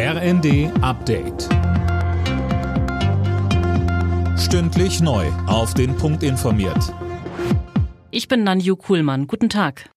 RND Update. Stündlich neu. Auf den Punkt informiert. Ich bin Nanju Kuhlmann. Guten Tag.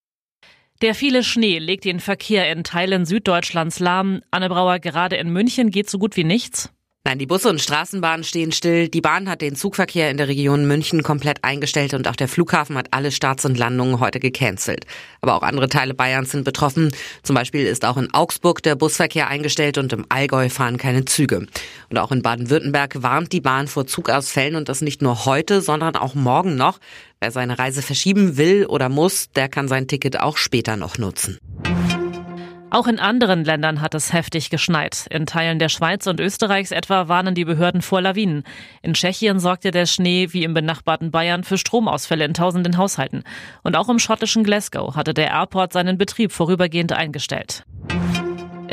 Der viele Schnee legt den Verkehr in Teilen Süddeutschlands lahm. Anne Brauer, gerade in München geht so gut wie nichts. Nein, die Busse und Straßenbahnen stehen still. Die Bahn hat den Zugverkehr in der Region München komplett eingestellt und auch der Flughafen hat alle Starts und Landungen heute gecancelt. Aber auch andere Teile Bayerns sind betroffen. Zum Beispiel ist auch in Augsburg der Busverkehr eingestellt und im Allgäu fahren keine Züge. Und auch in Baden-Württemberg warnt die Bahn vor Zugausfällen und das nicht nur heute, sondern auch morgen noch. Wer seine Reise verschieben will oder muss, der kann sein Ticket auch später noch nutzen. Auch in anderen Ländern hat es heftig geschneit. In Teilen der Schweiz und Österreichs etwa warnen die Behörden vor Lawinen. In Tschechien sorgte der Schnee wie im benachbarten Bayern für Stromausfälle in tausenden Haushalten. Und auch im schottischen Glasgow hatte der Airport seinen Betrieb vorübergehend eingestellt.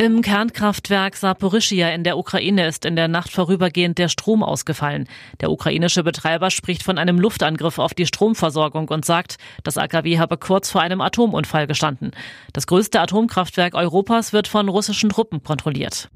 Im Kernkraftwerk Saporischia in der Ukraine ist in der Nacht vorübergehend der Strom ausgefallen. Der ukrainische Betreiber spricht von einem Luftangriff auf die Stromversorgung und sagt, das AKW habe kurz vor einem Atomunfall gestanden. Das größte Atomkraftwerk Europas wird von russischen Truppen kontrolliert.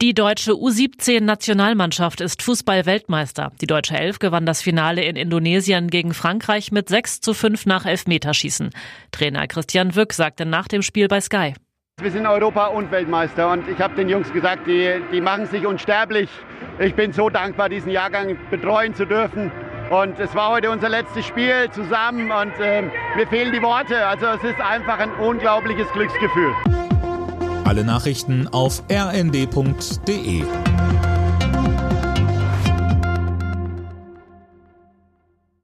Die deutsche U17-Nationalmannschaft ist Fußball-Weltmeister. Die deutsche Elf gewann das Finale in Indonesien gegen Frankreich mit 6 zu 5 nach Elfmeterschießen. Trainer Christian Wück sagte nach dem Spiel bei Sky. Wir sind Europa- und Weltmeister und ich habe den Jungs gesagt, die, die machen sich unsterblich. Ich bin so dankbar, diesen Jahrgang betreuen zu dürfen. Und es war heute unser letztes Spiel zusammen und äh, mir fehlen die Worte. Also es ist einfach ein unglaubliches Glücksgefühl. Alle Nachrichten auf rnd.de